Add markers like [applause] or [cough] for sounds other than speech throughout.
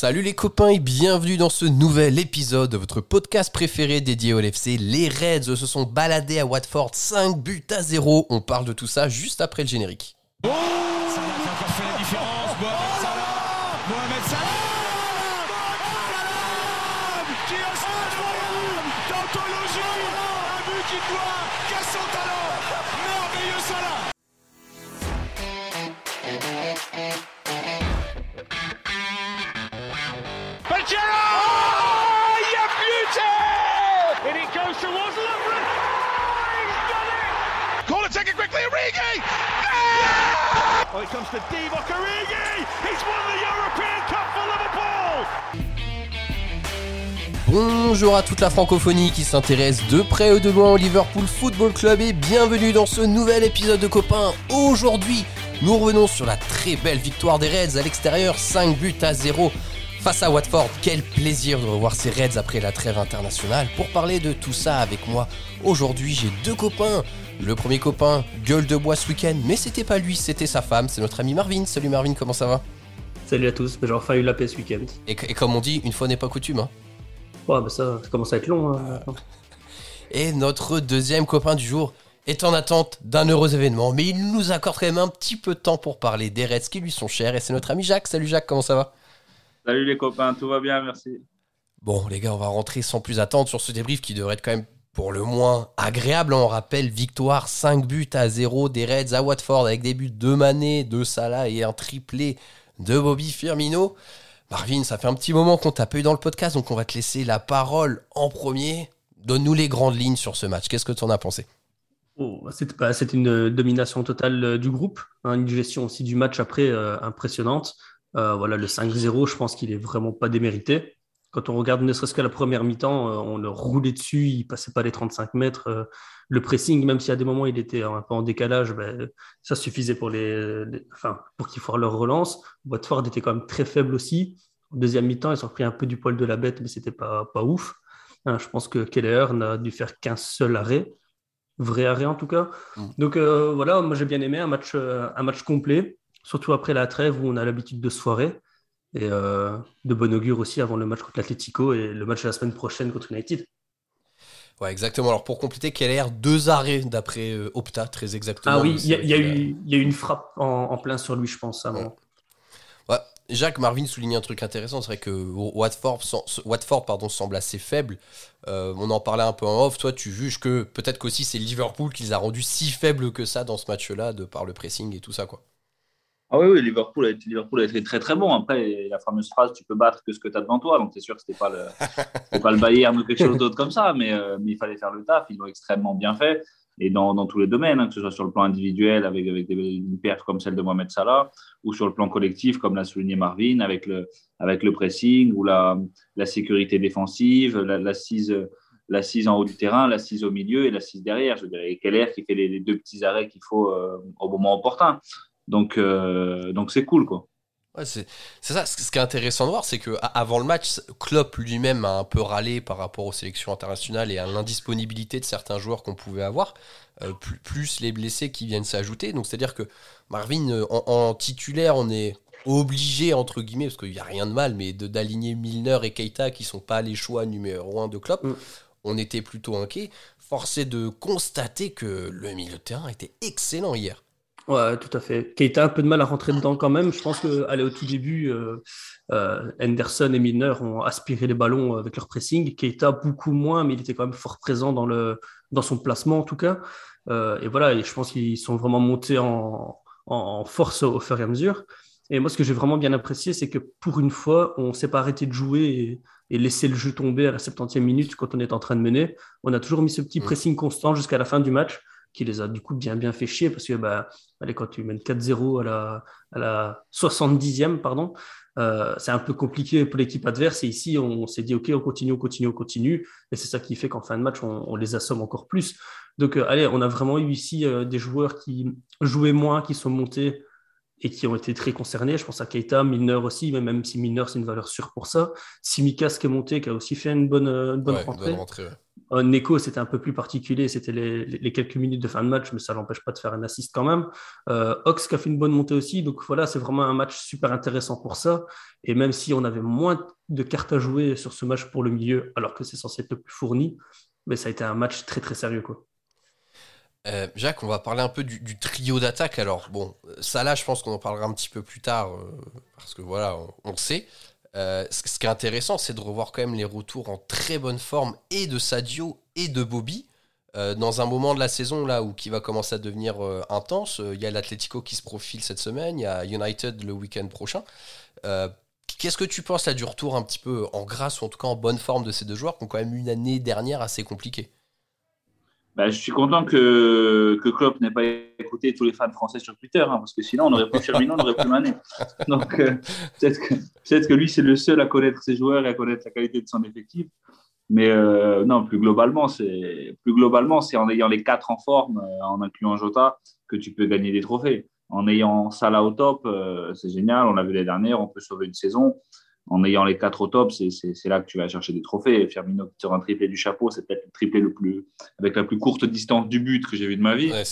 Salut les copains et bienvenue dans ce nouvel épisode de votre podcast préféré dédié au LFC. Les Reds se sont baladés à Watford 5 buts à 0. On parle de tout ça juste après le générique. Quickly, Origi! Oh, it comes to Divock Origi! He's won the European Cup for Liverpool! Bonjour à toute la francophonie qui s'intéresse de près ou de loin au Liverpool Football Club et bienvenue dans ce nouvel épisode de copains. Aujourd'hui, nous revenons sur la très belle victoire des Reds à l'extérieur, 5 buts à 0 face à Watford. Quel plaisir de revoir ces Reds après la trêve internationale. Pour parler de tout ça avec moi, aujourd'hui j'ai deux copains. Le premier copain, gueule de bois ce week-end, mais c'était pas lui, c'était sa femme, c'est notre ami Marvin. Salut Marvin, comment ça va? Salut à tous, j'ai enfin eu la paix ce week-end. et, et comme on dit, une fois n'est pas coutume. hein. Ouais, bah ça, ça commence à être long. hein, maintenant. Et notre deuxième copain du jour est en attente d'un heureux événement, mais il nous accorde quand même un petit peu de temps pour parler des Reds qui lui sont chers, et c'est notre ami Jacques. Salut Jacques, comment ça va? Salut les copains, tout va bien, merci. Bon les gars, on va rentrer sans plus attendre sur ce débrief qui devrait être quand même pour le moins agréable. On rappelle, victoire 5 buts à 0 des Reds à Watford avec des buts de Mané, de Salah et un triplé de Bobby Firmino. Marvin, ça fait un petit moment qu'on t'a pas eu dans le podcast, donc on va te laisser la parole en premier. Donne-nous les grandes lignes sur ce match. Qu'est-ce que tu en as pensé? Oh, bah, bah, c'était une domination totale euh, du groupe, hein, une gestion aussi du match après euh, impressionnante. Euh, voilà, le 5-0, je pense qu'il est vraiment pas démérité. Quand on regarde ne serait-ce que la première mi-temps, euh, on le roulait dessus, il passait pas les 35 mètres. euh, le pressing, même si à des moments il était un peu en décalage, ben, ça suffisait pour, les, les- enfin, pour qu'ils foirent leur relance. Watford était quand même très faible aussi. En deuxième mi-temps, ils ont pris un peu du poil de la bête, mais c'était pas, pas ouf. Hein, je pense que Keller n'a dû faire qu'un seul arrêt, vrai arrêt en tout cas. Mm. Donc euh, voilà, moi j'ai bien aimé un match, euh, un match complet, surtout après la trêve où on a l'habitude de soirée. Et euh, de bon augure aussi avant le match contre l'Atlético et le match de la semaine prochaine contre United. Ouais, exactement. Alors pour compléter, Keller, deux arrêts d'après euh, Opta, très exactement. Ah oui, il y, a- y eu il y a eu une frappe en, en plein sur lui, je pense. à un moment. Ouais. Jacques Marvin souligne un truc intéressant, c'est vrai que Watford, sem- Watford pardon, semble assez faible. Euh, on en parlait un peu en off. Toi, tu juges que peut-être qu'aussi c'est Liverpool qui les a rendus si faibles que ça dans ce match-là, de par le pressing et tout ça, quoi. Ah oui, oui, Liverpool a, été, Liverpool a été très très bon. Après, la fameuse phrase, tu peux battre que ce que tu as devant toi. Donc c'est sûr que c'était pas le, pas le Bayern ou quelque chose d'autre comme ça, mais, euh, mais il fallait faire le taf. Ils l'ont extrêmement bien fait. Et dans, dans tous les domaines, hein, que ce soit sur le plan individuel avec, avec une perte comme celle de Mohamed Salah, ou sur le plan collectif, comme l'a souligné Marvin, avec le, avec le pressing, ou la, la sécurité défensive, la- l'assise l'assise en haut du terrain, l'assise au milieu et l'assise derrière. Je dirais, Keller qui fait les, les deux petits arrêts qu'il faut euh, au moment opportun. Donc, euh, donc c'est cool, quoi. Ouais, c'est c'est ça. Ce qui est intéressant de voir, c'est que avant le match, Klopp lui-même a un peu râlé par rapport aux sélections internationales et à l'indisponibilité de certains joueurs qu'on pouvait avoir, euh, plus, plus les blessés qui viennent s'ajouter. Donc c'est-à-dire que Marvin, euh, en, en titulaire, on est obligé entre guillemets, parce qu'il n'y a rien de mal, mais de d'aligner Milner et Keita qui sont pas les choix numéro un de Klopp. Mm. On était plutôt inquiet. Forcé de constater que le milieu de terrain était excellent hier. Ouais, tout à fait. Keita a un peu de mal à rentrer dedans quand même. Je pense que aller au tout début, euh, euh, Henderson et Milner ont aspiré les ballons avec leur pressing. Keita beaucoup moins, mais il était quand même fort présent dans, le, dans son placement en tout cas. Euh, et voilà, et je pense qu'ils sont vraiment montés en, en force au, fur et à mesure. Et moi, ce que j'ai vraiment bien apprécié, c'est que pour une fois, on ne s'est pas arrêté de jouer et, et laisser le jeu tomber à la 70e minute quand on est en train de mener. On a toujours mis ce petit Mm. pressing constant jusqu'à la fin du match qui les a du coup bien bien fait chier parce que bah, allez, quand tu mènes 4-0 à la, à la 70e, pardon, euh, c'est un peu compliqué pour l'équipe adverse. Et ici, on, s'est dit, OK, on continue, on continue, on continue. Et c'est ça qui fait qu'en fin de match, on, les assomme encore plus. Donc, euh, allez, on a vraiment eu ici euh, des joueurs qui jouaient moins, qui sont montés et qui ont été très concernés. Je pense à Keita, Milner aussi, mais même si Milner, c'est une valeur sûre pour ça. Simikas qui est monté, qui a aussi fait une bonne, euh, une bonne Ouais, rentrée. bonne rentrée, ouais. Neko, c'était un peu plus particulier, c'était les, quelques minutes de fin de match, mais ça l'empêche pas de faire un assist quand même. Ox qui a fait une bonne montée aussi, donc voilà, c'est vraiment un match super intéressant pour ça. Et même si on avait moins de cartes à jouer sur ce match pour le milieu, alors que c'est censé être le plus fourni, mais ça a été un match très très sérieux quoi. Euh, Jacques, on va parler un peu du, trio d'attaque. Alors, bon, ça là, je pense qu'on en parlera un petit peu plus tard, euh, parce que voilà, on, sait. Euh, ce, qui est intéressant, c'est de revoir quand même les retours en très bonne forme et de Sadio et de Bobby. dans un moment de la saison là où qui va commencer à devenir intense, il y a l'Atlético qui se profile cette semaine, il y a United le week-end prochain. Qu'est-ce que tu penses là du retour un petit peu en grâce ou en tout cas en bonne forme de ces deux joueurs qui ont quand même une année dernière assez compliquée? Bah, je suis content que, que Klopp n'ait pas écouté tous les fans français sur Twitter, hein, parce que sinon, on n'aurait pas Firmino, on n'aurait plus Mané. Donc, euh, peut-être que, peut que, lui, c'est le seul à connaître ses joueurs et à connaître la qualité de son effectif. Mais euh, non, plus globalement, c'est plus globalement, c'est en ayant les quatre en forme, euh, en incluant Jota, que tu peux gagner des trophées. En ayant Salah au top, c'est génial. On l'a vu l'année dernière, on peut sauver une saison en ayant les quatre au top, c'est là que tu vas chercher des trophées. Firmino qui sort un triplé du chapeau, c'est peut-être le triplé le plus, avec la plus courte distance du but que j'ai vu de ma vie. [laughs]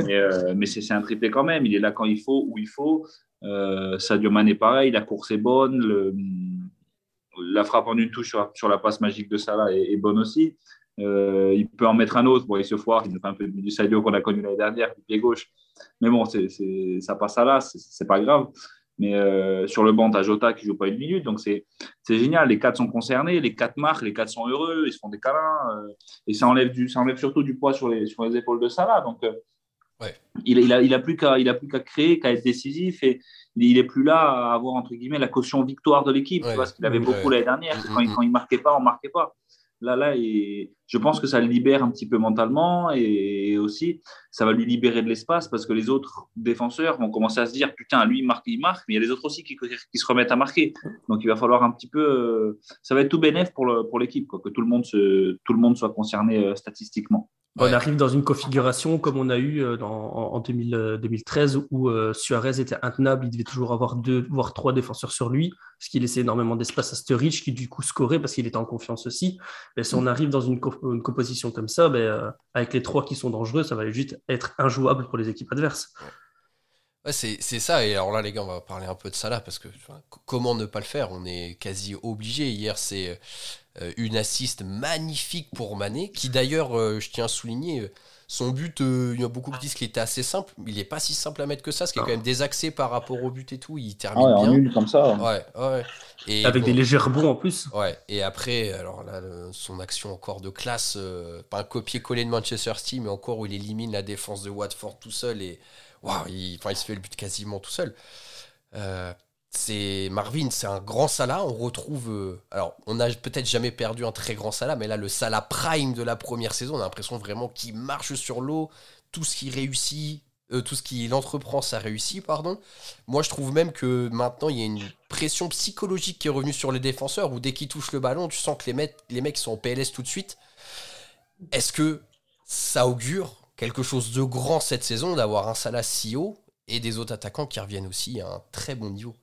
Euh, mais c'est un triplé quand même. Il est là quand il faut, où il faut. Euh, Sadio Mané, pareil, la course est bonne. Le, la frappe en une touche sur, la passe magique de Salah est, bonne aussi. Euh, il peut en mettre un autre. Bon, il se foire. Il fait un peu du Sadio qu'on a connu l'année dernière, du pied gauche. Mais bon, ça passe à là. C'est pas grave. Mais euh, sur le banc, tu as Jota qui joue pas une minute. Donc, c'est génial. Les quatre sont concernés, les quatre marquent, les quatre sont heureux, ils se font des câlins. Euh, et ça enlève, du, ça enlève surtout du poids sur les, sur les épaules de Salah. Donc, euh, il, il, a, il a plus qu'à créer, qu'à être décisif. Et il n'est plus là à avoir, entre guillemets, la caution victoire de l'équipe. Parce qu'il avait beaucoup l'année dernière. Quand, il, quand il marquait pas, on marquait pas là, et je pense que ça le libère un petit peu mentalement et aussi ça va lui libérer de l'espace parce que les autres défenseurs vont commencer à se dire putain, lui il marque, il marque, mais il y a les autres aussi qui, qui se remettent à marquer. Donc il va falloir un petit peu, euh, ça va être tout bénéf pour l'équipe, que tout le monde se, tout le monde soit concerné euh, statistiquement. On arrive dans une configuration comme on a eu euh, en, 2013 où Suarez était intenable, il devait toujours avoir deux voire trois défenseurs sur lui, ce qui laissait énormément d'espace à Sturridge qui du coup scorait parce qu'il était en confiance aussi. Mais si on arrive dans une, composition comme ça, ben, avec les trois qui sont dangereux, ça va juste être injouable pour les équipes adverses. c'est ça. Et alors là, les gars, on va parler un peu de ça là, parce que comment ne pas le faire? On est quasi obligé. Hier, c'est euh, une assiste magnifique pour Mané, qui d'ailleurs, euh, je tiens à souligner, euh, son but, il y a beaucoup qui disent qu'il était assez simple. Il n'est pas si simple à mettre que ça, ce qui est quand même désaxé par rapport au but et tout. Il termine ah bien. comme ça. Ouais, ouais. Et Avec des légers rebonds en plus. Ouais. Et après, alors là, son action encore de classe, pas un copier-coller de Manchester City, mais encore où il élimine la défense de Watford tout seul et waouh, il, il se fait le but quasiment tout seul. Euh, c'est Marvin, c'est un grand Salah. On retrouve. Euh, alors, on n'a peut-être jamais perdu un très grand Salah, mais là, le Salah prime de la première saison, on a l'impression vraiment qu'il marche sur l'eau. Tout ce qui réussit, euh, tout ce qu'il entreprend, ça réussit, pardon. Moi, je trouve même que maintenant, il y a une pression psychologique qui est revenue sur les défenseurs, où dès qu'ils touchent le ballon, tu sens que les mecs, les mecs sont en PLS tout de suite. Est-ce que ça augure quelque chose de grand cette saison d'avoir un Salah si haut et des autres attaquants qui reviennent aussi à un très bon niveau?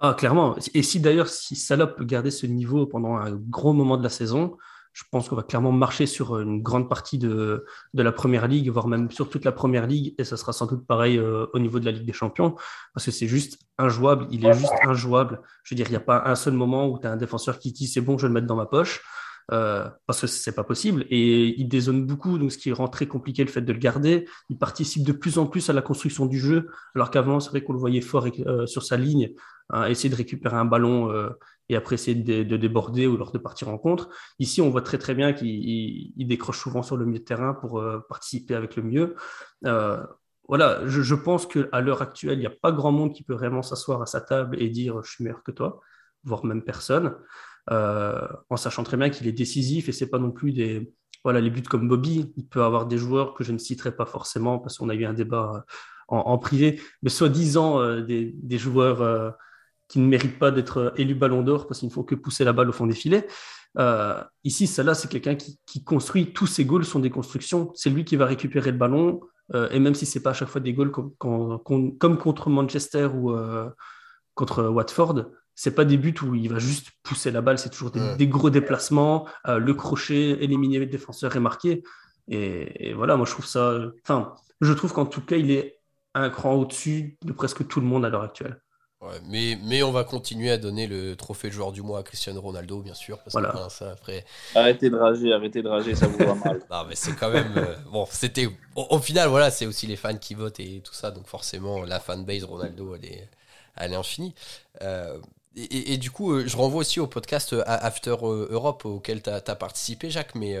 Ah, clairement. Et si d'ailleurs, si Salah peut garder ce niveau pendant un gros moment de la saison, je pense qu'on va clairement marcher sur une grande partie de, de, la première ligue, voire même sur toute la première ligue, et ça sera sans doute pareil euh, au niveau de la Ligue des Champions, parce que c'est juste injouable, il est juste injouable. Je veux dire, il n'y a pas un seul moment où tu as un défenseur qui dit c'est bon, je vais le mettre dans ma poche. Euh, parce que c'est pas possible. Et il dézone beaucoup, donc ce qui rend très compliqué le fait de le garder. Il participe de plus en plus à la construction du jeu, alors qu'avant, c'est vrai qu'on le voyait fort euh, sur sa ligne, hein, essayer de récupérer un ballon euh, et après essayer de, déborder ou lors de partir en contre. Ici, on voit très très bien qu'il décroche souvent sur le milieu de terrain pour participer avec le mieux. voilà, je, je pense qu'à l'heure actuelle, il n'y a pas grand monde qui peut vraiment s'asseoir à sa table et dire je suis meilleur que toi, voire même personne. Euh, en sachant très bien qu'il est décisif et c'est pas non plus des voilà les buts comme Bobby. Il peut avoir des joueurs que je ne citerai pas forcément parce qu'on a eu un débat euh, en, privé, mais soi-disant euh, des, joueurs qui ne méritent pas d'être élus Ballon d'Or parce qu'il ne faut que pousser la balle au fond des filets. ici, celle-là, c'est quelqu'un qui, construit tous ses goals sont des constructions. C'est lui qui va récupérer le ballon et même si c'est pas à chaque fois des goals comme contre Manchester ou contre Watford, c'est pas des buts où il va juste pousser la balle, c'est toujours des, Ouais. des gros déplacements, euh, le crochet, éliminer le défenseur et marquer. Et, et voilà, moi je trouve ça. Enfin, je trouve qu'en tout cas, il est un cran au-dessus de presque tout le monde à l'heure actuelle. Ouais, mais, mais on va continuer à donner le trophée de joueur du mois à Cristiano Ronaldo, bien sûr. Parce Voilà. que ça, après, Arrêtez de rager, arrêtez de rager, ça vous va mal. [laughs] Non, mais c'est quand même. euh, bon, c'était. Au, au final, voilà, c'est aussi les fans qui votent et tout ça. Donc, forcément, la fanbase Ronaldo, elle est, elle est infinie. Euh, et, et- et du coup, euh, je renvoie aussi au podcast euh, After euh, Europe auquel tu as, participé, Jacques. Mais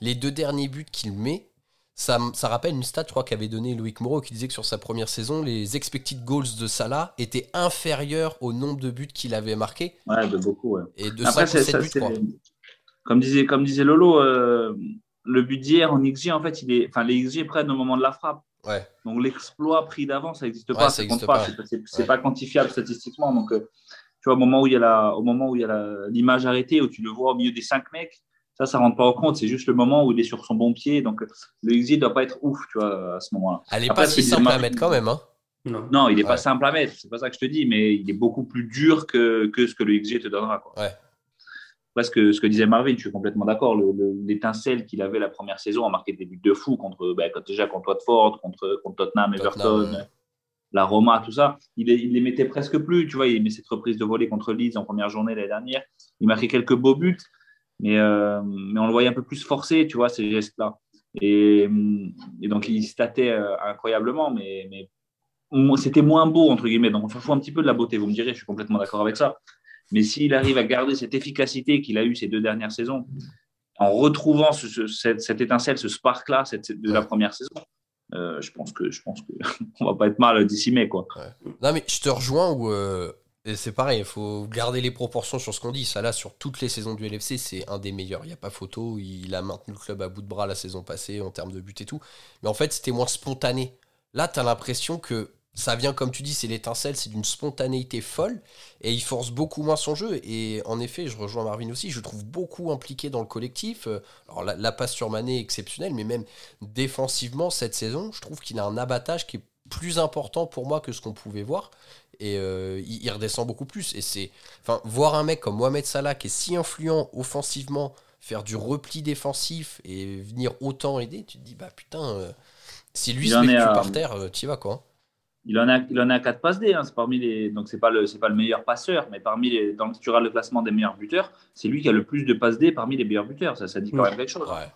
les deux derniers buts qu'il met, ça, rappelle une stat, je crois, qu'avait donné Loïc Moreau, qui disait que sur sa première saison, les expected goals de Salah étaient inférieurs au nombre de buts qu'il avait marqués. Ouais, de beaucoup, ouais. Et de Après, 5 ou c'est- 7 ça, buts, comme disait, comme disait Lolo, euh, le but d'hier en XG, en fait, il est, enfin, les XG prennent au moment de la frappe. Ouais. Donc l'exploit pris d'avant, ça n'existe Ouais, pas, ça ça compte existe pas, c'est pas, quantifiable statistiquement. Donc, euh, vois, au moment où il y a la, au moment où il y a l'image arrêtée, où tu le vois au milieu des cinq mecs, ça, ça rentre pas en compte. C'est juste le moment où il est sur son bon pied. Donc, le XG doit pas être ouf, tu vois, à ce moment-là. Elle est Après, pas si simple à mettre quand même. Hein. Non. Non, il est Ouais. pas simple à mettre. C'est pas ça que je te dis, mais il est beaucoup plus dur que, que ce que le XG te donnera. Quoi. Ouais. Après, ce que, ce que disait Marvin, je suis complètement d'accord. Le- le- L'étincelle qu'il avait la première saison a marqué des buts de fou contre, quand- déjà contre Watford, contre, contre Tottenham, Tottenham, Everton, ouais. La Roma, tout ça. Il, il les mettait presque plus. Tu vois, il met cette reprise de volée contre Leeds en première journée l'année dernière. Il marquait quelques beaux buts, mais, euh, on le voyait un peu plus forcé, tu vois, ces gestes-là. Et, et donc, il statait euh, incroyablement, mais, c'était moins beau, entre guillemets. Donc, on s'en fout un petit peu de la beauté, vous me direz, je suis complètement d'accord avec ça. Mais s'il arrive à garder cette efficacité qu'il a eue ces deux dernières saisons, en retrouvant ce- ce- cette, cette étincelle, ce spark-là de la première saison, euh, je pense que je pense que [laughs] on va pas être mal d'ici mai, quoi. Non, mais je te rejoins où. euh, c'est pareil, il faut garder les proportions sur ce qu'on dit. Ça, là, sur toutes les saisons du LFC, c'est un des meilleurs. Il n'y a pas photo. Il a maintenu le club à bout de bras la saison passée en termes de buts et tout. Mais en fait, c'était moins spontané. Là, tu as l'impression que ça vient, comme tu dis, c'est l'étincelle, c'est d'une spontanéité folle. Et il force beaucoup moins son jeu. Et en effet, je rejoins Marvin aussi, je le trouve beaucoup impliqué dans le collectif. Alors, la, la passe sur Mané est exceptionnelle, mais même défensivement, cette saison, je trouve qu'il a un abattage qui est plus important pour moi que ce qu'on pouvait voir. Et euh, il, il redescend beaucoup plus. Et c'est. Enfin, voir un mec comme Mohamed Salah qui est si influent offensivement, faire du repli défensif et venir autant aider, tu te dis, bah putain, euh, si lui Il se met à- par terre, euh, t'y vas quoi. Il en a, il en a 4 passes D. hein. C'est parmi les, donc c'est pas le, c'est pas le meilleur passeur, mais parmi les, dans le tu regardes le classement des meilleurs buteurs, c'est lui qui a le plus de passes D parmi les meilleurs buteurs. Ça, ça dit quand même quelque chose. Ouais.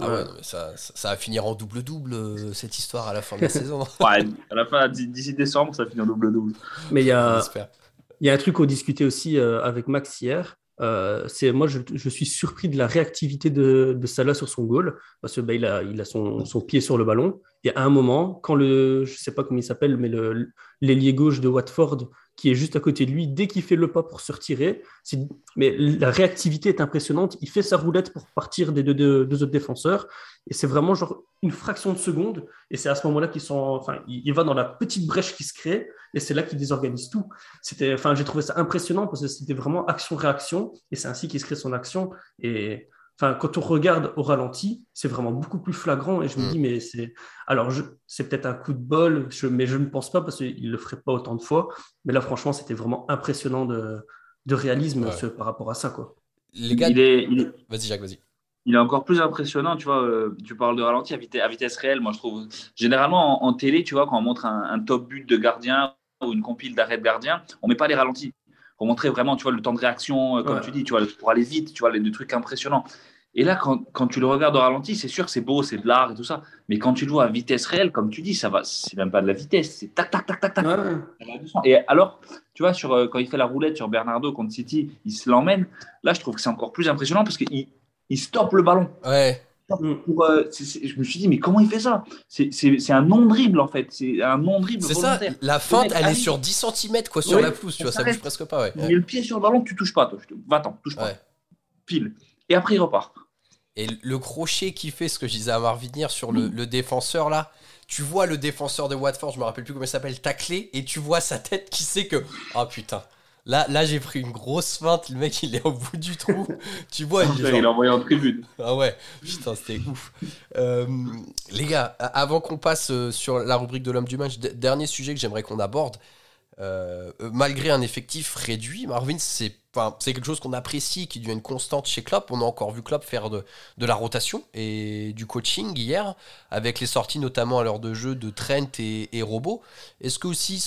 Ah Ouais. ouais, non, mais ça, ça, ça va finir en double-double euh, cette histoire à la fin de la [laughs] saison. Ouais, à la fin, d'ici décembre, ça finit en double-double. Mais il y a, J'espère. Il y a un truc qu'on discutait aussi euh, avec Max hier. Euh, moi, je, suis surpris de la réactivité de, Salah sur son goal parce que bah, il a, son, son pied sur le ballon. Et à un moment, quand le, je sais pas comment il s'appelle, mais l'ailier gauche de Watford qui est juste à côté de lui, dès qu'il fait le pas pour se retirer, mais la réactivité est impressionnante. Il fait sa roulette pour partir des deux, autres défenseurs et c'est vraiment genre une fraction de seconde. Et c'est à ce moment-là qu'il sont, enfin, va dans la petite brèche qui se crée et c'est là qu'il désorganise tout. Enfin, j'ai trouvé ça impressionnant parce que c'était vraiment action-réaction et c'est ainsi qu'il se crée son action. Et enfin, quand on regarde au ralenti, c'est vraiment beaucoup plus flagrant et je me Mm. dis, mais c'est, alors je, c'est peut-être un coup de bol, je- mais je ne pense pas parce qu'il le ferait pas autant de fois. Mais là, franchement, c'était vraiment impressionnant de, de réalisme Ouais. ce- par rapport à ça, quoi. Les gars, Il est, il est, vas-y Jacques, vas-y. il est encore plus impressionnant, tu vois. euh, tu parles de ralenti à vitesse, à vitesse réelle, moi je trouve. Généralement en, en télé, tu vois, quand on montre un, un top but de gardien ou une compile d'arrêt de gardien, on met pas les ralentis pour montrer vraiment, tu vois, le temps de réaction, euh, comme Ouais. tu dis, tu vois, pour aller vite, tu vois, les, des trucs impressionnants. Et là, quand, quand tu le regardes au ralenti, c'est sûr que c'est beau, c'est de l'art et tout ça. Mais quand tu le vois à vitesse réelle, comme tu dis, ça va, c'est même pas de la vitesse, c'est tac, tac, tac, tac, tac. Et alors, tu vois, sur, euh, quand il fait la roulette sur Bernardo contre City, il se l'emmène. Là, je trouve que c'est encore plus impressionnant parce qu'il il stoppe le ballon. Ouais, Pour, euh, je me suis dit, mais comment il fait ça? C'est- C'est c'est un non-dribble en fait. C'est un non-dribble c'est ça. La feinte, mec elle est sur 10 cm quoi, sur la pelouse, tu vois, ça bouge presque pas. Ouais. Il met le pied sur le ballon, tu touches pas. toi. Va-t'en, touche pas. Ouais. Pile. Et après, il repart. Et le crochet qui fait, ce que je disais à Marvin sur le, le défenseur là, tu vois le défenseur de Watford, je me rappelle plus comment il s'appelle, taclé, et tu vois sa tête qui sait que. Oh putain, là, là j'ai pris une grosse feinte, le mec il est au bout du trou. [laughs] tu vois, il est Il envoyé en tribune. Ah ouais, putain, c'était ouf. Euh, les gars, avant qu'on passe euh, sur la rubrique de l'homme du match, dernier sujet que j'aimerais qu'on aborde. Euh, malgré un effectif réduit, Marvin, c'est quelque chose qu'on apprécie, qui devient une constante chez Klopp. On a encore vu Klopp faire de, la rotation et du coaching hier, avec les sorties notamment à l'heure de jeu de Trent et, et Robot. Est-ce que aussi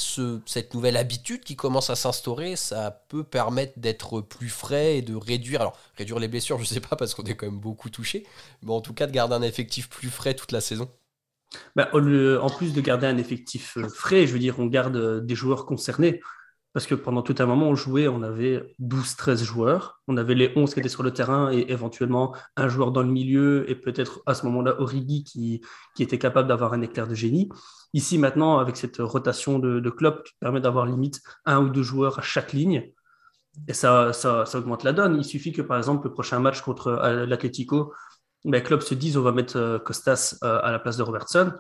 cette nouvelle habitude qui commence à s'instaurer, ça peut permettre d'être plus frais et de réduire, alors réduire les blessures, je ne sais pas parce qu'on est quand même beaucoup touché, mais en tout cas de garder un effectif plus frais toute la saison? Bah, en plus de garder un effectif euh, frais, je veux dire, on garde euh, des joueurs concernés. Parce que pendant tout un moment, on jouait, on avait 12-13 joueurs. On avait les 11 qui étaient sur le terrain et éventuellement un joueur dans le milieu et peut-être à ce moment-là Origi qui, était capable d'avoir un éclair de génie. Ici, maintenant, avec cette rotation de, de club qui permet d'avoir limite un ou deux joueurs à chaque ligne, et ça, ça, ça, augmente la donne. Il suffit que, par exemple, le prochain match contre euh, l'Atletico, ben, club se disent on va mettre euh, Costas euh, à la place de Robertson.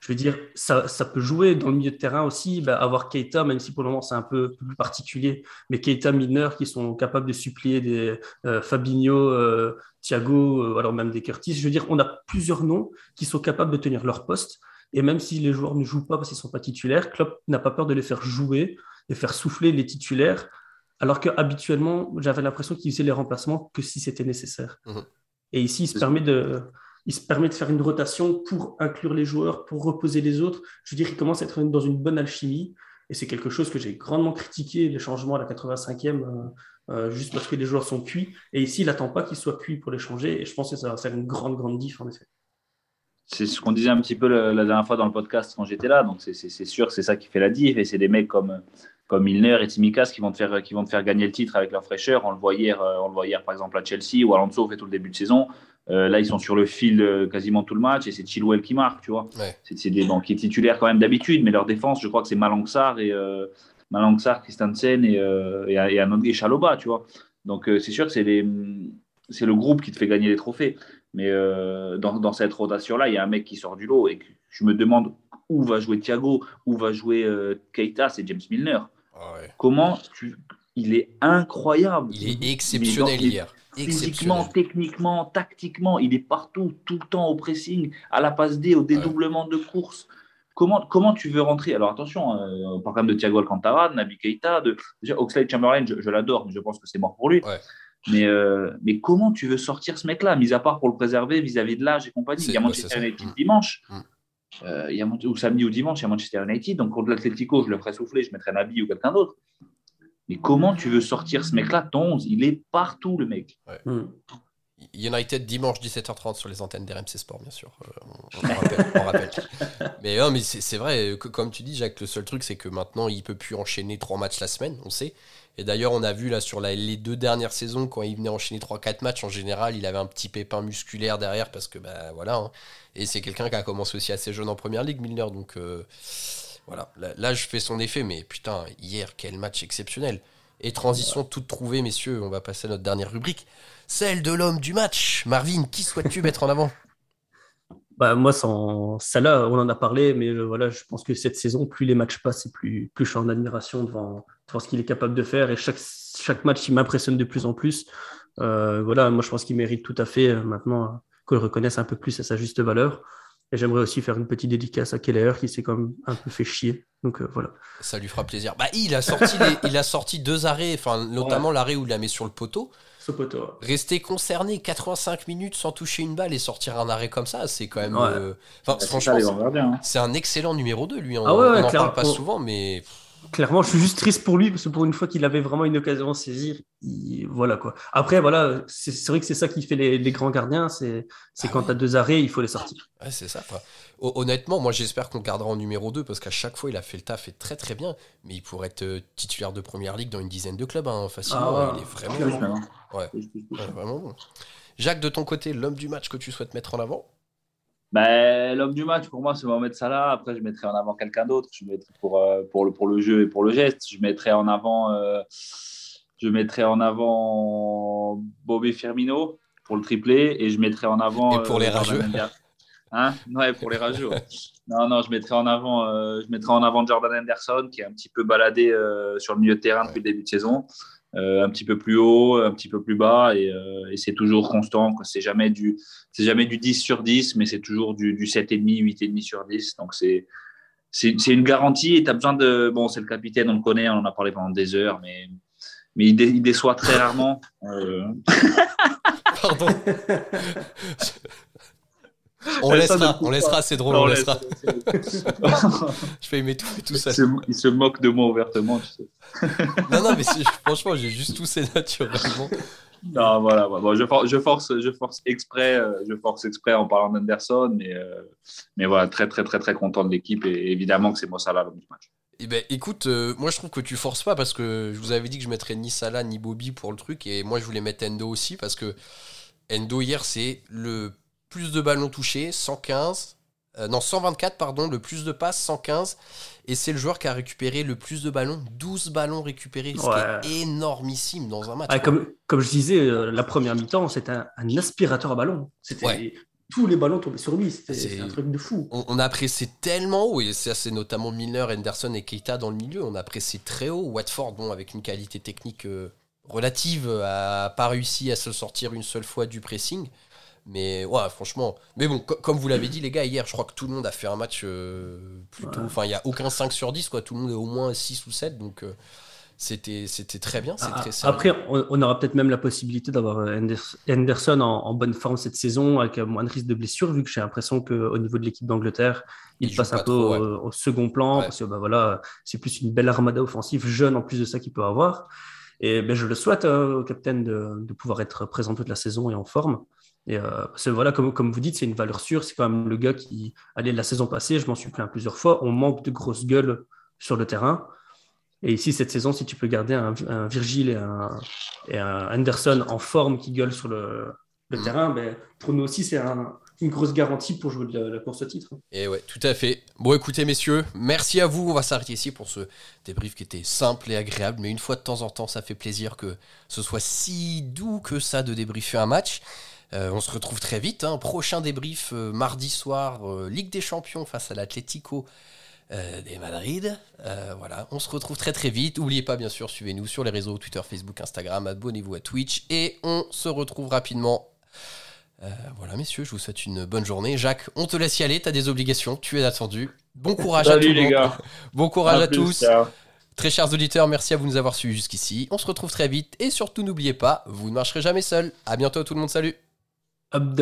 Je veux dire, ça, ça, peut jouer dans le milieu de terrain aussi, ben, avoir Keita, même si pour le moment c'est un peu plus particulier, mais Keita, Milner qui sont capables de supplier des euh, Fabinho, Thiago, alors même des Curtis. Je veux dire, on a plusieurs noms qui sont capables de tenir leur poste. Et même si les joueurs ne jouent pas parce qu'ils ne sont pas titulaires, Klopp n'a pas peur de les faire jouer et faire souffler les titulaires, alors qu'habituellement, j'avais l'impression qu'il faisait les remplacements que si c'était nécessaire. Mhm. Et ici, il se, permet de, il se permet de faire une rotation pour inclure les joueurs, pour reposer les autres. Je veux dire, il commence à être dans une bonne alchimie. Et c'est quelque chose que j'ai grandement critiqué, les changements à la 85e, euh, euh, juste parce que les joueurs sont cuits. Et ici, il n'attend pas qu'ils soient cuits pour les changer. Et je pense que ça va faire une grande, grande diff, en effet. C'est ce qu'on disait un petit peu la, dernière fois dans le podcast quand j'étais là. Donc, c'est sûr, c'est ça qui fait la diff. Et c'est des mecs comme, comme Milner et Timikas qui vont, te faire, qui vont te faire gagner le titre avec leur fraîcheur. On le voit hier, euh, on le voit hier par exemple à Chelsea où Alonso fait tout le début de saison. Euh, là, ils sont sur le fil euh, quasiment tout le match et c'est Chilwell qui marque, tu vois. C'est des banquiers titulaires quand même d'habitude, mais leur défense, je crois que c'est Malangsar et euh, Malangsar, Christensen et, et, et, Chaloba, tu vois. Donc c'est sûr que c'est le groupe qui te fait gagner les trophées. Mais dans, dans, cette rotation-là, il y a un mec qui sort du lot et je me demande où va jouer Thiago, où va jouer Keita, c'est James Milner. Ah Comment tu... Il est incroyable. Il est exceptionnel hier. Physiquement, techniquement, tactiquement, il est partout, tout le temps au pressing, à la passe D, au dédoublement de course. Comment, comment tu veux rentrer? Alors attention, euh, on parle quand même de Thiago Alcantara, de Nabi Keita, de Oxlade Chamberlain, je, l'adore, mais je pense que c'est mort pour lui. Mais, euh, mais comment tu veux sortir ce mec-là, mis à part pour le préserver vis-à-vis de l'âge et compagnie? Il y a Manchester United mm. dimanche. Mm. Euh, il y a, ou samedi ou dimanche, il y a Manchester United. Donc contre l'Atletico, je le ferai souffler, je mettrai Nabi ou quelqu'un d'autre. Mais comment tu veux sortir ce mec-là, ton 11 Il est partout, le mec. Hmm. United dimanche 17h30 sur les antennes d'RMC Sport, bien sûr. Euh, on, rappelle, [laughs] Mais, mais c'est vrai, que, comme tu dis, Jacques, le seul truc, c'est que maintenant, il peut plus enchaîner trois matchs la semaine, on sait. Et d'ailleurs, on a vu là sur les deux dernières saisons, quand il venait enchaîner 3-4 matchs, en général, il avait un petit pépin musculaire derrière parce que, bah voilà. Hein. Et c'est quelqu'un qui a commencé aussi assez jeune en première ligue, Milner. Donc. Euh, voilà, là, je fais son effet, mais putain, hier, quel match exceptionnel. Et transition toute trouvée, messieurs, on va passer à notre dernière rubrique, celle de l'homme du match. Marvin, qui souhaites-tu mettre en avant? Bah, moi, sans là, on en a parlé, mais euh, voilà, je pense que cette saison, plus les matchs passent, plus, plus je suis en admiration devant, ce qu'il est capable de faire. Et chaque, match, il m'impressionne de plus en plus. Euh, voilà, moi, je pense qu'il mérite tout à fait euh, maintenant qu'on le reconnaisse un peu plus à sa juste valeur. Et j'aimerais aussi faire une petite dédicace à Keller qui s'est quand même un peu fait chier. Donc euh, voilà. Ça lui fera plaisir. Bah, il, a sorti il a sorti deux arrêts, enfin, notamment l'arrêt où il la met sur le poteau. Ce poteau. Rester concerné 85 minutes sans toucher une balle et sortir un arrêt comme ça, c'est quand même. Euh, enfin, franchement, hein. c'est un excellent numéro 2, lui. On, ah on en parle pas souvent, mais clairement, je suis juste triste pour lui parce que pour une fois qu'il avait vraiment une occasion à saisir, voilà quoi. Après, voilà, c'est vrai que c'est ça qui fait les, grands gardiens, c'est ah quand tu as deux arrêts, il faut les sortir. c'est ça. Honnêtement, moi j'espère qu'on le gardera en numéro 2 parce qu'à chaque fois il a fait le taf et très très bien, mais il pourrait être euh, titulaire de première ligue dans une dizaine de clubs hein, facilement. Ah il est vraiment bon. Ouais. vraiment bon. Jacques, de ton côté, l'homme du match que tu souhaites mettre en avant? Ben, L'homme du match, pour moi, c'est Mohamed Salah. Après, je mettrai en avant quelqu'un d'autre. Je mettrai pour, euh, pour, le, pour le jeu et pour le geste. Je mettrai en avant, euh, je mettrai en avant Bobby Firmino pour le triplé. Et je mettrai en avant. Et pour les euh, rageux. Hein? Ouais, pour les rageux. [laughs] non, non, je mettrai en avant, je mettrai en avant Jordan Anderson qui est un petit peu baladé sur le milieu de terrain depuis le début de saison. Euh, un petit peu plus haut, un petit peu plus bas, et, euh, c'est toujours constant. C'est jamais, du, jamais du 10 sur 10, mais c'est toujours du, du 7,5, 8,5 sur 10. Donc c'est c'est une garantie et tu as besoin de. Bon, c'est le capitaine, on le connaît, on en a parlé pendant des heures, mais, mais il, déçoit très rarement. Euh. [laughs] Pardon. [laughs] [laughs] On laissera, on laissera, c'est drôle, on, laissera. [laughs] [laughs] je vais aimer tout, tout ça. Il se, moque de moi ouvertement, tu sais. non, non, mais franchement, j'ai juste tous ces naturellement. Non, voilà, je, force, je, force, je force exprès, euh, je force exprès en parlant d'Anderson, mais, euh, mais voilà, très, très, très, très content de l'équipe et évidemment que c'est Mossala l'homme du match. Eh ben, écoute, euh, moi je trouve que tu forces pas parce que je vous avais dit que je mettrais ni Salah ni Bobby pour le truc et moi je voulais mettre Endo aussi parce que Endo hier c'est le plus de ballons touchés, 115. Euh, non, 124, pardon, le plus de passes, 115. Et c'est le joueur qui a récupéré le plus de ballons, 12 ballons récupérés, ce qui est énormissime dans un match. comme, comme je disais, euh, la première mi-temps, c'était un, aspirateur à ballon. C'était tous les ballons tombaient sur lui. C'était un truc de fou. On, a pressé tellement haut, et c'est notamment Milner, Henderson et Keita dans le milieu. On a pressé très haut. Watford, bon, avec une qualité technique euh, relative, a pas réussi à se sortir une seule fois du pressing. Mais ouais, franchement. Mais bon, comme vous l'avez dit, les gars, hier, je crois que tout le monde a fait un match euh, plutôt. Enfin, il n'y a aucun 5 sur 10, quoi. Tout le monde est au moins 6 ou 7. Donc, euh, c'était c'était très bien. Ah, très après, on, aura peut-être même la possibilité d'avoir euh, Henderson en, bonne forme cette saison, avec moins de risque de blessure, vu que j'ai l'impression qu'au niveau de l'équipe d'Angleterre, il, passe un peu au, second plan. Parce que bah, voilà, c'est plus une belle armada offensive, jeune en plus de ça qu'il peut avoir. Et ben, je le souhaite au capitaine de, de pouvoir être présent toute la saison et en forme. Et euh, voilà, comme, comme vous dites, c'est une valeur sûre. C'est quand même le gars qui, allait la saison passée, je m'en suis plaint plusieurs fois, on manque de grosses gueules sur le terrain. Et ici, cette saison, si tu peux garder un, Virgile et un, et un, Anderson en forme qui gueulent sur le, le mm. terrain, ben, pour nous aussi, c'est une grosse garantie pour jouer la, la, course au titre. Et ouais, tout à fait. Bon, écoutez, messieurs, merci à vous. On va s'arrêter ici pour ce débrief qui était simple et agréable. Mais une fois de temps en temps, ça fait plaisir que ce soit si doux que ça de débriefer un match. Euh, on se retrouve très vite. Hein. Prochain débrief euh, mardi soir, euh, Ligue des Champions face à l'Atlético des Madrid. voilà, on se retrouve très très vite. N'oubliez pas, bien sûr, suivez-nous sur les réseaux Twitter, Facebook, Instagram. Abonnez-vous à Twitch et on se retrouve rapidement. voilà, messieurs, je vous souhaite une bonne journée. Jacques, on te laisse y aller. Tu as des obligations. Tu es attendu. Bon courage à tous. les gars. [laughs] Bon courage à, tous. Très chers auditeurs, merci à vous de nous avoir suivis jusqu'ici. On se retrouve très vite et surtout n'oubliez pas, vous ne marcherez jamais seul. À bientôt tout le monde, salut. عبد